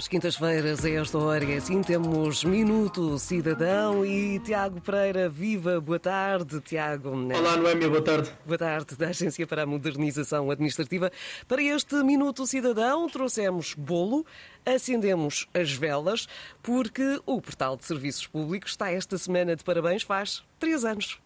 Às quintas-feiras, a esta hora, e assim temos Minuto Cidadão e Tiago Pereira. Viva, boa tarde, Tiago. Olá, Noémia, boa tarde. Boa tarde, da Agência para a Modernização Administrativa. Para este Minuto Cidadão, trouxemos bolo, acendemos as velas, porque o Portal de Serviços Públicos está esta semana de parabéns, faz três anos.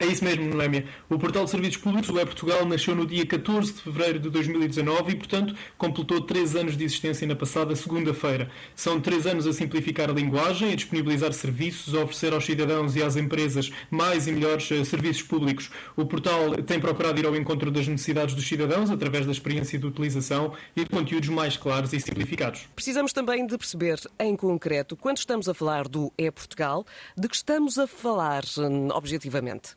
É isso mesmo, Noémia. O Portal de Serviços Públicos, o E-Portugal, nasceu no dia 14 de fevereiro de 2019 e, portanto, completou três anos de existência na passada segunda-feira. São três anos a simplificar a linguagem, a disponibilizar serviços, a oferecer aos cidadãos e às empresas mais e melhores uh, serviços públicos. O portal tem procurado ir ao encontro das necessidades dos cidadãos através da experiência de utilização e de conteúdos mais claros e simplificados. Precisamos também de perceber, em concreto, quando estamos a falar do E-Portugal, de que estamos a falar hum, objetivamente.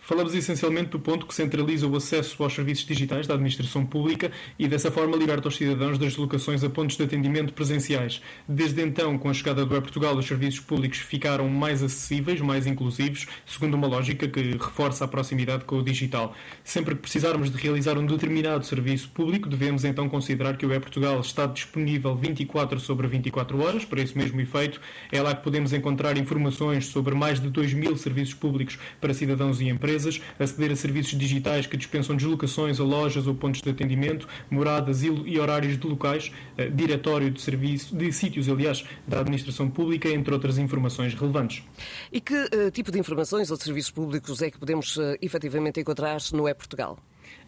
Falamos essencialmente do ponto que centraliza o acesso aos serviços digitais da administração pública e, dessa forma, liberta os cidadãos das deslocações a pontos de atendimento presenciais. Desde então, com a chegada do E-Portugal, os serviços públicos ficaram mais acessíveis, mais inclusivos, segundo uma lógica que reforça a proximidade com o digital. Sempre que precisarmos de realizar um determinado serviço público, devemos então considerar que o E-Portugal está disponível 24 sobre 24 horas, para esse mesmo efeito. É lá que podemos encontrar informações sobre mais de 2 mil serviços públicos para cidadãos e empresas empresas, aceder a serviços digitais que dispensam deslocações a lojas ou pontos de atendimento, moradas e horários de locais, eh, diretório de serviço, de sítios, aliás, da administração pública, entre outras informações relevantes. E que uh, tipo de informações ou serviços públicos é que podemos uh, efetivamente encontrar no E-Portugal?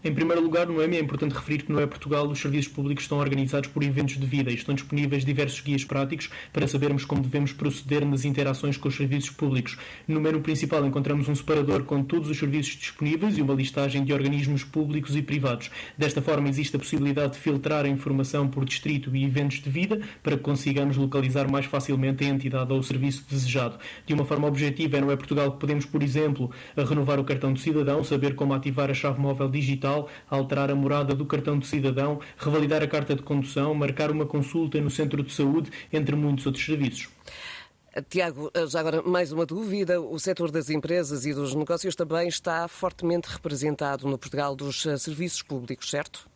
Em primeiro lugar, no EME é importante referir que no E-Portugal os serviços públicos estão organizados por eventos de vida e estão disponíveis diversos guias práticos para sabermos como devemos proceder nas interações com os serviços públicos. No menu principal encontramos um separador com todos os serviços disponíveis e uma listagem de organismos públicos e privados. Desta forma, existe a possibilidade de filtrar a informação por distrito e eventos de vida para que consigamos localizar mais facilmente a entidade ou o serviço desejado. De uma forma objetiva, é no E-Portugal que podemos, por exemplo, renovar o cartão de cidadão, saber como ativar a chave móvel digital alterar a morada do cartão de cidadão, revalidar a carta de condução, marcar uma consulta no centro de saúde, entre muitos outros serviços. Tiago, já agora mais uma dúvida. O setor das empresas e dos negócios também está fortemente representado no Portugal dos eh, serviços públicos, certo?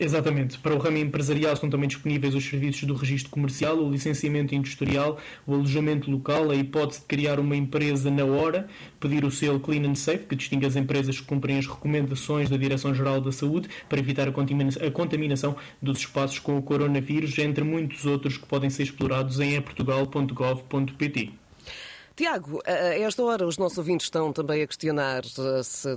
Exatamente. Para o ramo empresarial estão também disponíveis os serviços do registro comercial, o licenciamento industrial, o alojamento local, a hipótese de criar uma empresa na hora, pedir o selo Clean and Safe, que distingue as empresas que cumprem as recomendações da Direção-Geral da Saúde para evitar a contaminação dos espaços com o coronavírus, entre muitos outros que podem ser explorados em eportugal.gov.pt. Tiago, a esta hora os nossos ouvintes estão também a questionar se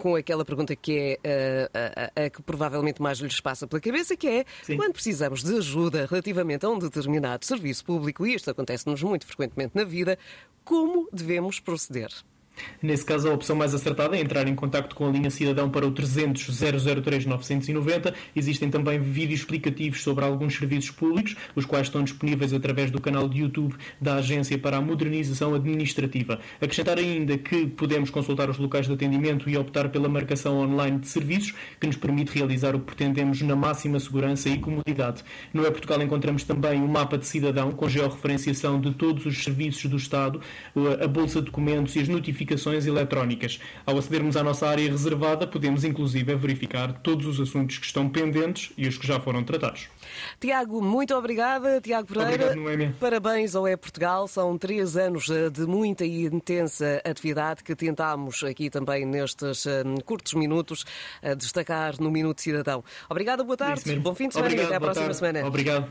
com aquela pergunta que é a, a, a, que provavelmente mais lhes passa pela cabeça, que é Sim. quando precisamos de ajuda relativamente a um determinado serviço público, e isto acontece-nos muito frequentemente na vida, como devemos proceder? Nesse caso, a opção mais acertada é entrar em contato com a linha Cidadão para o 300 003 990. Existem também vídeos explicativos sobre alguns serviços públicos, os quais estão disponíveis através do canal de YouTube da Agência para a Modernização Administrativa. Acrescentar ainda que podemos consultar os locais de atendimento e optar pela marcação online de serviços, que nos permite realizar o que pretendemos na máxima segurança e comodidade. No E-Portugal encontramos também o mapa de cidadão, com georreferenciação de todos os serviços do Estado, a bolsa de documentos e as notificações notificações eletrónicas. Ao acedermos à nossa área reservada, podemos inclusive verificar todos os assuntos que estão pendentes e os que já foram tratados. Tiago, muito obrigada. Tiago Pereira, Obrigado, parabéns ao É Portugal. São três anos eh, de muita e intensa atividade que tentámos aqui também nestes eh, curtos minutos eh, destacar no Minuto Cidadão. Obrigada, boa tarde. Bom fim de semana Obrigado, e até à próxima tarde. semana. Obrigado.